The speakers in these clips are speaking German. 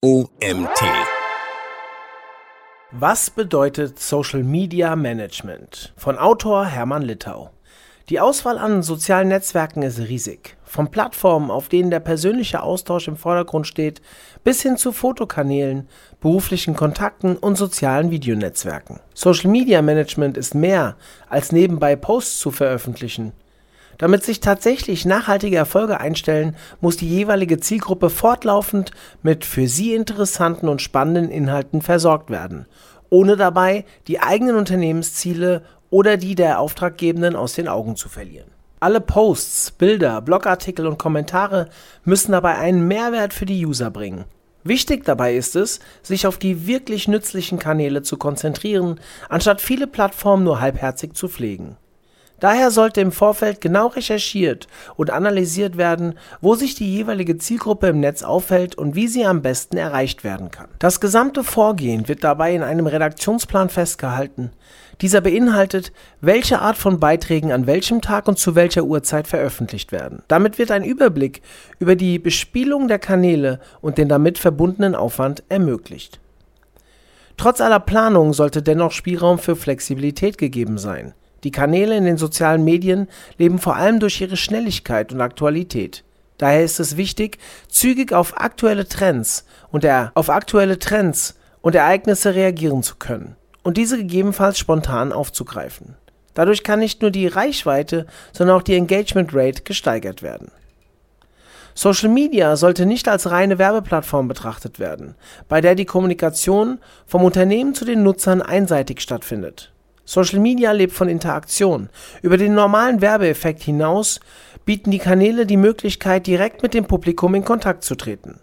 OMT. Was bedeutet Social Media Management? Von Autor Hermann Littau. Die Auswahl an sozialen Netzwerken ist riesig. Von Plattformen, auf denen der persönliche Austausch im Vordergrund steht, bis hin zu Fotokanälen, beruflichen Kontakten und sozialen Videonetzwerken. Social Media Management ist mehr als nebenbei Posts zu veröffentlichen. Damit sich tatsächlich nachhaltige Erfolge einstellen, muss die jeweilige Zielgruppe fortlaufend mit für sie interessanten und spannenden Inhalten versorgt werden, ohne dabei die eigenen Unternehmensziele oder die der Auftraggebenden aus den Augen zu verlieren. Alle Posts, Bilder, Blogartikel und Kommentare müssen dabei einen Mehrwert für die User bringen. Wichtig dabei ist es, sich auf die wirklich nützlichen Kanäle zu konzentrieren, anstatt viele Plattformen nur halbherzig zu pflegen. Daher sollte im Vorfeld genau recherchiert und analysiert werden, wo sich die jeweilige Zielgruppe im Netz aufhält und wie sie am besten erreicht werden kann. Das gesamte Vorgehen wird dabei in einem Redaktionsplan festgehalten. Dieser beinhaltet, welche Art von Beiträgen an welchem Tag und zu welcher Uhrzeit veröffentlicht werden. Damit wird ein Überblick über die Bespielung der Kanäle und den damit verbundenen Aufwand ermöglicht. Trotz aller Planung sollte dennoch Spielraum für Flexibilität gegeben sein. Die Kanäle in den sozialen Medien leben vor allem durch ihre Schnelligkeit und Aktualität. Daher ist es wichtig, zügig auf aktuelle Trends und der, auf aktuelle Trends und Ereignisse reagieren zu können und diese gegebenenfalls spontan aufzugreifen. Dadurch kann nicht nur die Reichweite, sondern auch die Engagement Rate gesteigert werden. Social Media sollte nicht als reine Werbeplattform betrachtet werden, bei der die Kommunikation vom Unternehmen zu den Nutzern einseitig stattfindet. Social Media lebt von Interaktion. Über den normalen Werbeeffekt hinaus bieten die Kanäle die Möglichkeit, direkt mit dem Publikum in Kontakt zu treten.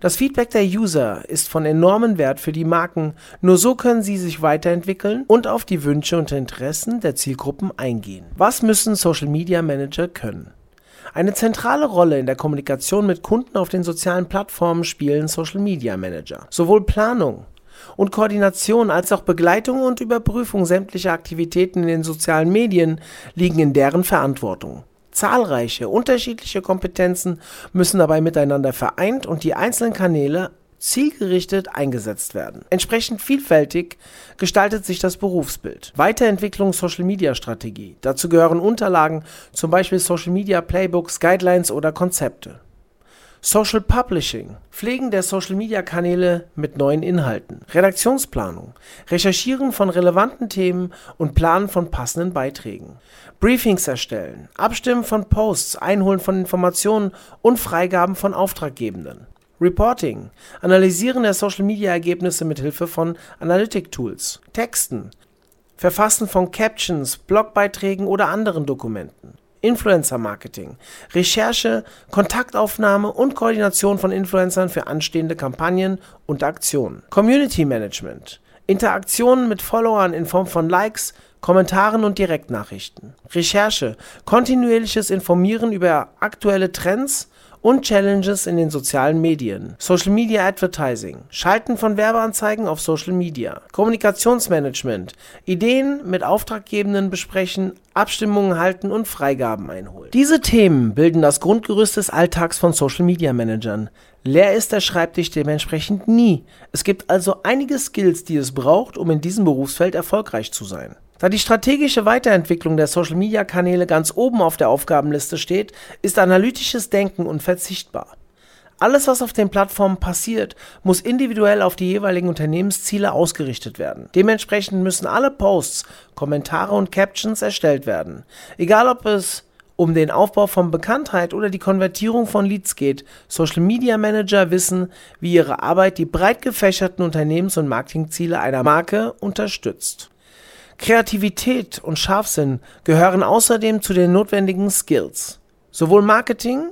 Das Feedback der User ist von enormem Wert für die Marken, nur so können sie sich weiterentwickeln und auf die Wünsche und Interessen der Zielgruppen eingehen. Was müssen Social Media Manager können? Eine zentrale Rolle in der Kommunikation mit Kunden auf den sozialen Plattformen spielen Social Media Manager. Sowohl Planung, und Koordination als auch Begleitung und Überprüfung sämtlicher Aktivitäten in den sozialen Medien liegen in deren Verantwortung. Zahlreiche unterschiedliche Kompetenzen müssen dabei miteinander vereint und die einzelnen Kanäle zielgerichtet eingesetzt werden. Entsprechend vielfältig gestaltet sich das Berufsbild. Weiterentwicklung Social Media Strategie. Dazu gehören Unterlagen, zum Beispiel Social Media Playbooks, Guidelines oder Konzepte. Social Publishing, Pflegen der Social-Media-Kanäle mit neuen Inhalten, Redaktionsplanung, Recherchieren von relevanten Themen und Planen von passenden Beiträgen, Briefings erstellen, Abstimmen von Posts, Einholen von Informationen und Freigaben von Auftraggebenden. Reporting, Analysieren der Social-Media-Ergebnisse mit Hilfe von Analytic-Tools, Texten, Verfassen von Captions, Blogbeiträgen oder anderen Dokumenten. Influencer Marketing, Recherche, Kontaktaufnahme und Koordination von Influencern für anstehende Kampagnen und Aktionen. Community Management, Interaktionen mit Followern in Form von Likes, Kommentaren und Direktnachrichten. Recherche, kontinuierliches Informieren über aktuelle Trends und Challenges in den sozialen Medien. Social Media Advertising, Schalten von Werbeanzeigen auf Social Media. Kommunikationsmanagement, Ideen mit Auftraggebenden besprechen, Abstimmungen halten und Freigaben einholen. Diese Themen bilden das Grundgerüst des Alltags von Social Media Managern. Leer ist der Schreibtisch dementsprechend nie. Es gibt also einige Skills, die es braucht, um in diesem Berufsfeld erfolgreich zu sein. Da die strategische Weiterentwicklung der Social-Media-Kanäle ganz oben auf der Aufgabenliste steht, ist analytisches Denken unverzichtbar. Alles, was auf den Plattformen passiert, muss individuell auf die jeweiligen Unternehmensziele ausgerichtet werden. Dementsprechend müssen alle Posts, Kommentare und Captions erstellt werden. Egal ob es um den Aufbau von Bekanntheit oder die Konvertierung von Leads geht, Social Media Manager wissen, wie ihre Arbeit die breit gefächerten Unternehmens- und Marketingziele einer Marke unterstützt. Kreativität und Scharfsinn gehören außerdem zu den notwendigen Skills. Sowohl Marketing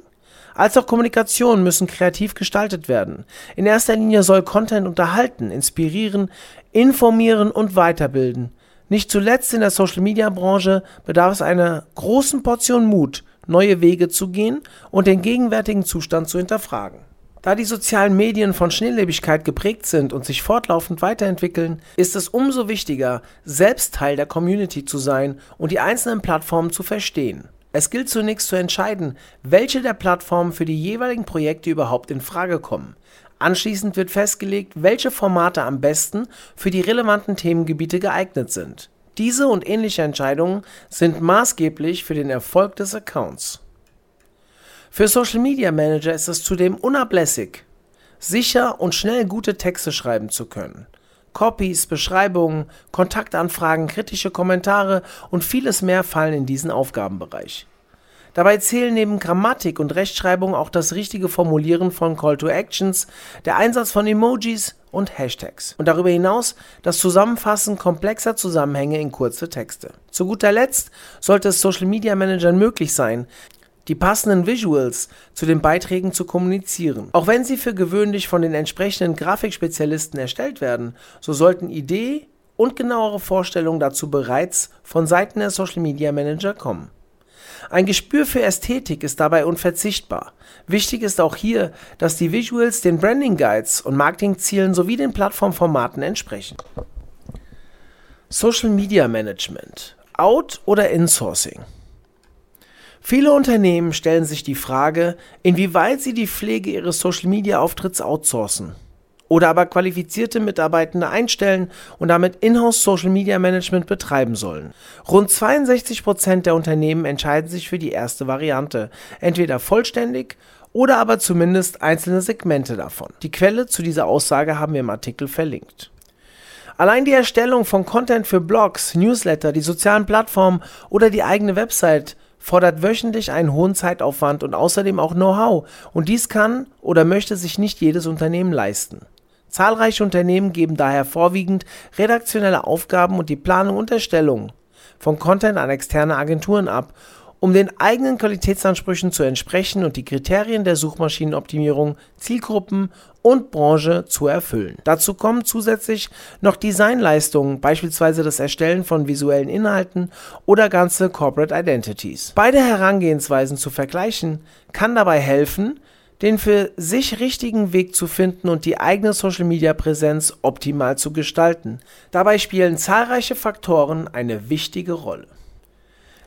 als auch Kommunikation müssen kreativ gestaltet werden. In erster Linie soll Content unterhalten, inspirieren, informieren und weiterbilden. Nicht zuletzt in der Social-Media-Branche bedarf es einer großen Portion Mut, neue Wege zu gehen und den gegenwärtigen Zustand zu hinterfragen. Da die sozialen Medien von Schnelllebigkeit geprägt sind und sich fortlaufend weiterentwickeln, ist es umso wichtiger, selbst Teil der Community zu sein und die einzelnen Plattformen zu verstehen. Es gilt zunächst zu entscheiden, welche der Plattformen für die jeweiligen Projekte überhaupt in Frage kommen. Anschließend wird festgelegt, welche Formate am besten für die relevanten Themengebiete geeignet sind. Diese und ähnliche Entscheidungen sind maßgeblich für den Erfolg des Accounts. Für Social Media Manager ist es zudem unablässig, sicher und schnell gute Texte schreiben zu können. Copies, Beschreibungen, Kontaktanfragen, kritische Kommentare und vieles mehr fallen in diesen Aufgabenbereich. Dabei zählen neben Grammatik und Rechtschreibung auch das richtige Formulieren von Call to Actions, der Einsatz von Emojis und Hashtags und darüber hinaus das Zusammenfassen komplexer Zusammenhänge in kurze Texte. Zu guter Letzt sollte es Social Media Managern möglich sein, die passenden Visuals zu den Beiträgen zu kommunizieren. Auch wenn sie für gewöhnlich von den entsprechenden Grafikspezialisten erstellt werden, so sollten Idee und genauere Vorstellungen dazu bereits von Seiten der Social Media Manager kommen. Ein Gespür für Ästhetik ist dabei unverzichtbar. Wichtig ist auch hier, dass die Visuals den Branding Guides und Marketingzielen sowie den Plattformformaten entsprechen. Social Media Management. Out oder Insourcing? Viele Unternehmen stellen sich die Frage, inwieweit sie die Pflege ihres Social-Media-Auftritts outsourcen oder aber qualifizierte Mitarbeitende einstellen und damit Inhouse Social Media Management betreiben sollen. Rund 62 Prozent der Unternehmen entscheiden sich für die erste Variante, entweder vollständig oder aber zumindest einzelne Segmente davon. Die Quelle zu dieser Aussage haben wir im Artikel verlinkt. Allein die Erstellung von Content für Blogs, Newsletter, die sozialen Plattformen oder die eigene Website fordert wöchentlich einen hohen Zeitaufwand und außerdem auch Know-how, und dies kann oder möchte sich nicht jedes Unternehmen leisten. Zahlreiche Unternehmen geben daher vorwiegend redaktionelle Aufgaben und die Planung und Erstellung von Content an externe Agenturen ab um den eigenen Qualitätsansprüchen zu entsprechen und die Kriterien der Suchmaschinenoptimierung, Zielgruppen und Branche zu erfüllen. Dazu kommen zusätzlich noch Designleistungen, beispielsweise das Erstellen von visuellen Inhalten oder ganze Corporate Identities. Beide Herangehensweisen zu vergleichen kann dabei helfen, den für sich richtigen Weg zu finden und die eigene Social-Media-Präsenz optimal zu gestalten. Dabei spielen zahlreiche Faktoren eine wichtige Rolle.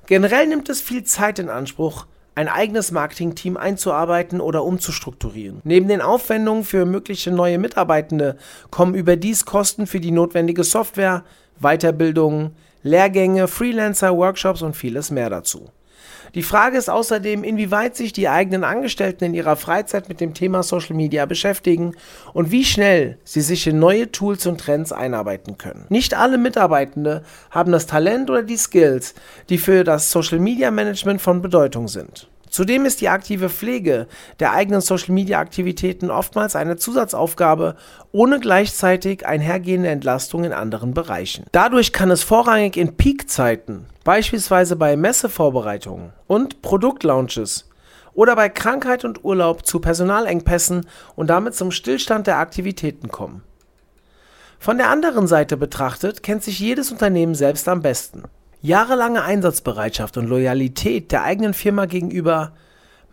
Generell nimmt es viel Zeit in Anspruch, ein eigenes Marketingteam einzuarbeiten oder umzustrukturieren. Neben den Aufwendungen für mögliche neue Mitarbeitende kommen überdies Kosten für die notwendige Software, Weiterbildungen, Lehrgänge, Freelancer, Workshops und vieles mehr dazu. Die Frage ist außerdem, inwieweit sich die eigenen Angestellten in ihrer Freizeit mit dem Thema Social Media beschäftigen und wie schnell sie sich in neue Tools und Trends einarbeiten können. Nicht alle Mitarbeitende haben das Talent oder die Skills, die für das Social Media Management von Bedeutung sind. Zudem ist die aktive Pflege der eigenen Social-Media-Aktivitäten oftmals eine Zusatzaufgabe ohne gleichzeitig einhergehende Entlastung in anderen Bereichen. Dadurch kann es vorrangig in Peakzeiten, beispielsweise bei Messevorbereitungen und Produktlaunches oder bei Krankheit und Urlaub zu Personalengpässen und damit zum Stillstand der Aktivitäten kommen. Von der anderen Seite betrachtet kennt sich jedes Unternehmen selbst am besten. Jahrelange Einsatzbereitschaft und Loyalität der eigenen Firma gegenüber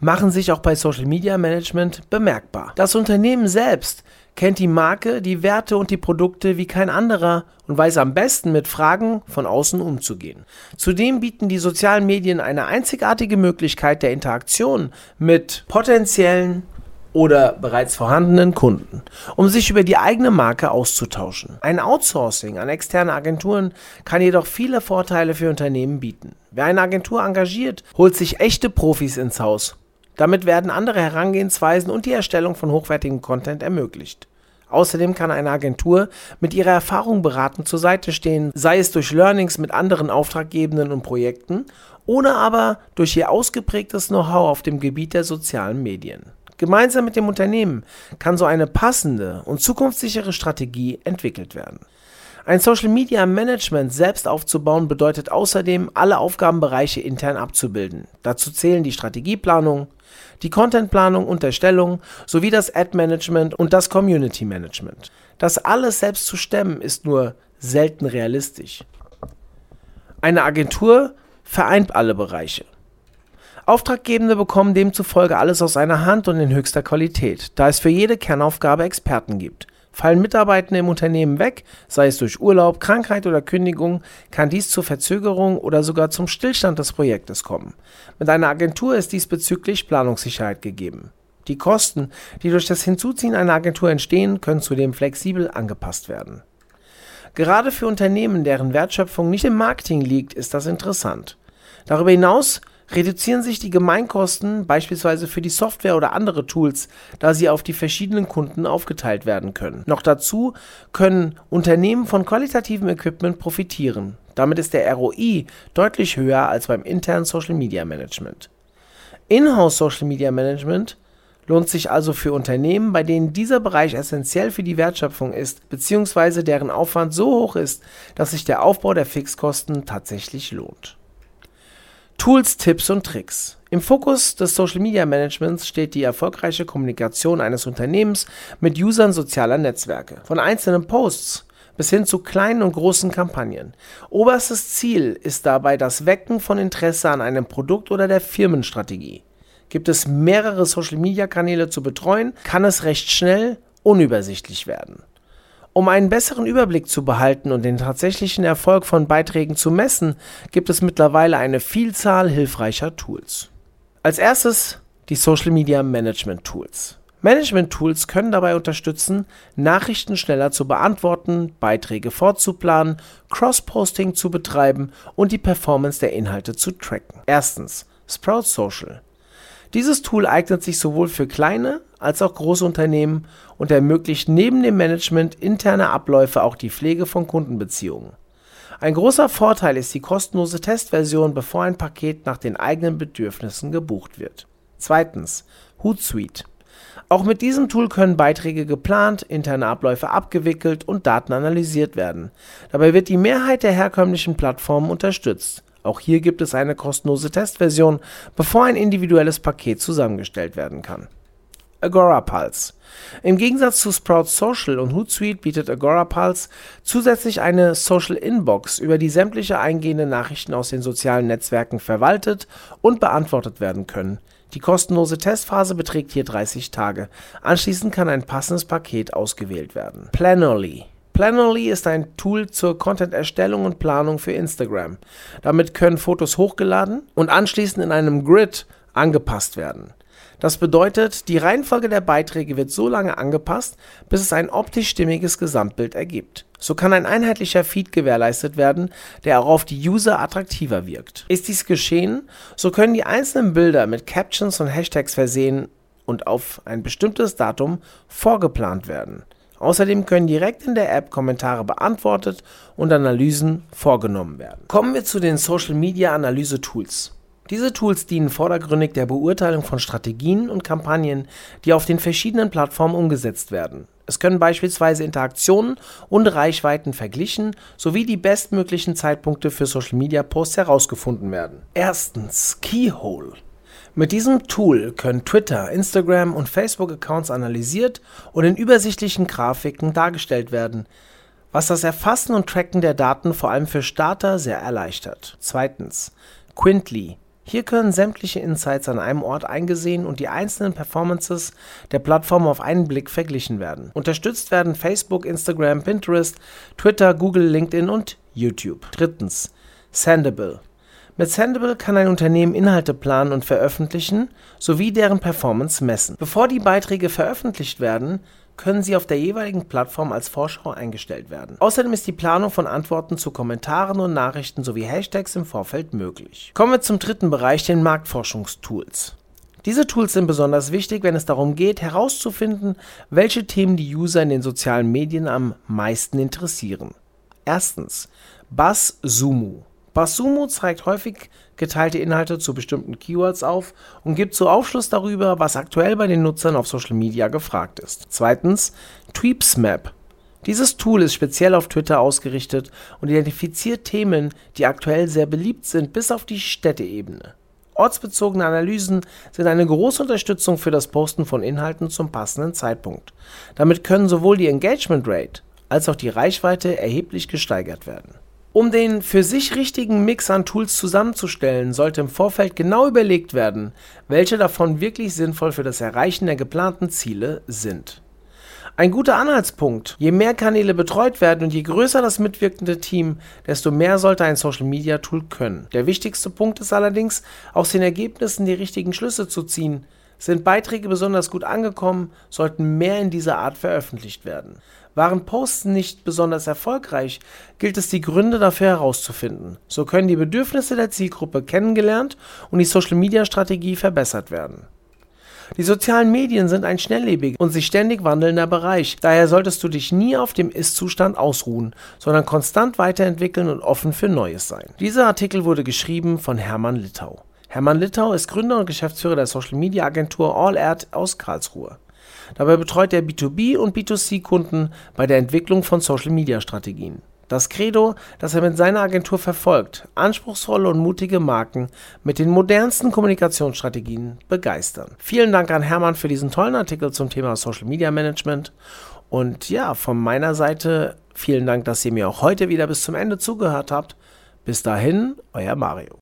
machen sich auch bei Social Media Management bemerkbar. Das Unternehmen selbst kennt die Marke, die Werte und die Produkte wie kein anderer und weiß am besten mit Fragen von außen umzugehen. Zudem bieten die sozialen Medien eine einzigartige Möglichkeit der Interaktion mit potenziellen oder bereits vorhandenen Kunden, um sich über die eigene Marke auszutauschen. Ein Outsourcing an externe Agenturen kann jedoch viele Vorteile für Unternehmen bieten. Wer eine Agentur engagiert, holt sich echte Profis ins Haus. Damit werden andere Herangehensweisen und die Erstellung von hochwertigem Content ermöglicht. Außerdem kann eine Agentur mit ihrer Erfahrung beratend zur Seite stehen, sei es durch Learnings mit anderen Auftraggebenden und Projekten oder aber durch ihr ausgeprägtes Know-how auf dem Gebiet der sozialen Medien. Gemeinsam mit dem Unternehmen kann so eine passende und zukunftssichere Strategie entwickelt werden. Ein Social Media Management selbst aufzubauen bedeutet außerdem, alle Aufgabenbereiche intern abzubilden. Dazu zählen die Strategieplanung, die Contentplanung und Erstellung sowie das Ad Management und das Community Management. Das alles selbst zu stemmen ist nur selten realistisch. Eine Agentur vereint alle Bereiche. Auftraggebende bekommen demzufolge alles aus einer Hand und in höchster Qualität, da es für jede Kernaufgabe Experten gibt. Fallen Mitarbeitende im Unternehmen weg, sei es durch Urlaub, Krankheit oder Kündigung, kann dies zur Verzögerung oder sogar zum Stillstand des Projektes kommen. Mit einer Agentur ist diesbezüglich Planungssicherheit gegeben. Die Kosten, die durch das Hinzuziehen einer Agentur entstehen, können zudem flexibel angepasst werden. Gerade für Unternehmen, deren Wertschöpfung nicht im Marketing liegt, ist das interessant. Darüber hinaus reduzieren sich die Gemeinkosten beispielsweise für die Software oder andere Tools, da sie auf die verschiedenen Kunden aufgeteilt werden können. Noch dazu können Unternehmen von qualitativem Equipment profitieren. Damit ist der ROI deutlich höher als beim internen Social Media Management. Inhouse Social Media Management lohnt sich also für Unternehmen, bei denen dieser Bereich essentiell für die Wertschöpfung ist, beziehungsweise deren Aufwand so hoch ist, dass sich der Aufbau der Fixkosten tatsächlich lohnt. Tools, Tipps und Tricks. Im Fokus des Social Media Managements steht die erfolgreiche Kommunikation eines Unternehmens mit Usern sozialer Netzwerke. Von einzelnen Posts bis hin zu kleinen und großen Kampagnen. Oberstes Ziel ist dabei das Wecken von Interesse an einem Produkt oder der Firmenstrategie. Gibt es mehrere Social Media Kanäle zu betreuen, kann es recht schnell unübersichtlich werden. Um einen besseren Überblick zu behalten und den tatsächlichen Erfolg von Beiträgen zu messen, gibt es mittlerweile eine Vielzahl hilfreicher Tools. Als erstes die Social Media Management Tools. Management Tools können dabei unterstützen, Nachrichten schneller zu beantworten, Beiträge vorzuplanen, Cross-Posting zu betreiben und die Performance der Inhalte zu tracken. Erstens Sprout Social. Dieses Tool eignet sich sowohl für kleine als auch große Unternehmen und ermöglicht neben dem Management interner Abläufe auch die Pflege von Kundenbeziehungen. Ein großer Vorteil ist die kostenlose Testversion, bevor ein Paket nach den eigenen Bedürfnissen gebucht wird. Zweitens Hootsuite. Auch mit diesem Tool können Beiträge geplant, interne Abläufe abgewickelt und Daten analysiert werden. Dabei wird die Mehrheit der herkömmlichen Plattformen unterstützt auch hier gibt es eine kostenlose Testversion, bevor ein individuelles Paket zusammengestellt werden kann. Agora Pulse. Im Gegensatz zu Sprout Social und Hootsuite bietet Agora Pulse zusätzlich eine Social Inbox, über die sämtliche eingehende Nachrichten aus den sozialen Netzwerken verwaltet und beantwortet werden können. Die kostenlose Testphase beträgt hier 30 Tage. Anschließend kann ein passendes Paket ausgewählt werden. Planoly. Planoly ist ein Tool zur Content-Erstellung und Planung für Instagram. Damit können Fotos hochgeladen und anschließend in einem Grid angepasst werden. Das bedeutet, die Reihenfolge der Beiträge wird so lange angepasst, bis es ein optisch stimmiges Gesamtbild ergibt. So kann ein einheitlicher Feed gewährleistet werden, der auch auf die User attraktiver wirkt. Ist dies geschehen, so können die einzelnen Bilder mit Captions und Hashtags versehen und auf ein bestimmtes Datum vorgeplant werden. Außerdem können direkt in der App Kommentare beantwortet und Analysen vorgenommen werden. Kommen wir zu den Social Media Analyse Tools. Diese Tools dienen vordergründig der Beurteilung von Strategien und Kampagnen, die auf den verschiedenen Plattformen umgesetzt werden. Es können beispielsweise Interaktionen und Reichweiten verglichen sowie die bestmöglichen Zeitpunkte für Social Media Posts herausgefunden werden. Erstens Keyhole. Mit diesem Tool können Twitter, Instagram und Facebook-Accounts analysiert und in übersichtlichen Grafiken dargestellt werden, was das Erfassen und Tracken der Daten vor allem für Starter sehr erleichtert. Zweitens Quintly. Hier können sämtliche Insights an einem Ort eingesehen und die einzelnen Performances der Plattform auf einen Blick verglichen werden. Unterstützt werden Facebook, Instagram, Pinterest, Twitter, Google, LinkedIn und YouTube. Drittens Sendable. Mit Sendable kann ein Unternehmen Inhalte planen und veröffentlichen sowie deren Performance messen. Bevor die Beiträge veröffentlicht werden, können sie auf der jeweiligen Plattform als Vorschau eingestellt werden. Außerdem ist die Planung von Antworten zu Kommentaren und Nachrichten sowie Hashtags im Vorfeld möglich. Kommen wir zum dritten Bereich, den Marktforschungstools. Diese Tools sind besonders wichtig, wenn es darum geht, herauszufinden, welche Themen die User in den sozialen Medien am meisten interessieren. Erstens BuzzSumo BuzzSumo zeigt häufig geteilte Inhalte zu bestimmten Keywords auf und gibt so Aufschluss darüber, was aktuell bei den Nutzern auf Social Media gefragt ist. Zweitens Tweepsmap. Dieses Tool ist speziell auf Twitter ausgerichtet und identifiziert Themen, die aktuell sehr beliebt sind, bis auf die Städteebene. Ortsbezogene Analysen sind eine große Unterstützung für das Posten von Inhalten zum passenden Zeitpunkt. Damit können sowohl die Engagement Rate als auch die Reichweite erheblich gesteigert werden. Um den für sich richtigen Mix an Tools zusammenzustellen, sollte im Vorfeld genau überlegt werden, welche davon wirklich sinnvoll für das Erreichen der geplanten Ziele sind. Ein guter Anhaltspunkt. Je mehr Kanäle betreut werden und je größer das mitwirkende Team, desto mehr sollte ein Social Media Tool können. Der wichtigste Punkt ist allerdings, aus den Ergebnissen die richtigen Schlüsse zu ziehen. Sind Beiträge besonders gut angekommen, sollten mehr in dieser Art veröffentlicht werden. Waren Posts nicht besonders erfolgreich, gilt es die Gründe dafür herauszufinden. So können die Bedürfnisse der Zielgruppe kennengelernt und die Social-Media-Strategie verbessert werden. Die sozialen Medien sind ein schnelllebiger und sich ständig wandelnder Bereich. Daher solltest du dich nie auf dem Ist-Zustand ausruhen, sondern konstant weiterentwickeln und offen für Neues sein. Dieser Artikel wurde geschrieben von Hermann Littau. Hermann Littau ist Gründer und Geschäftsführer der Social Media Agentur All Erd aus Karlsruhe. Dabei betreut er B2B und B2C-Kunden bei der Entwicklung von Social Media Strategien. Das Credo, das er mit seiner Agentur verfolgt, anspruchsvolle und mutige Marken mit den modernsten Kommunikationsstrategien begeistern. Vielen Dank an Hermann für diesen tollen Artikel zum Thema Social Media Management. Und ja, von meiner Seite vielen Dank, dass ihr mir auch heute wieder bis zum Ende zugehört habt. Bis dahin, euer Mario.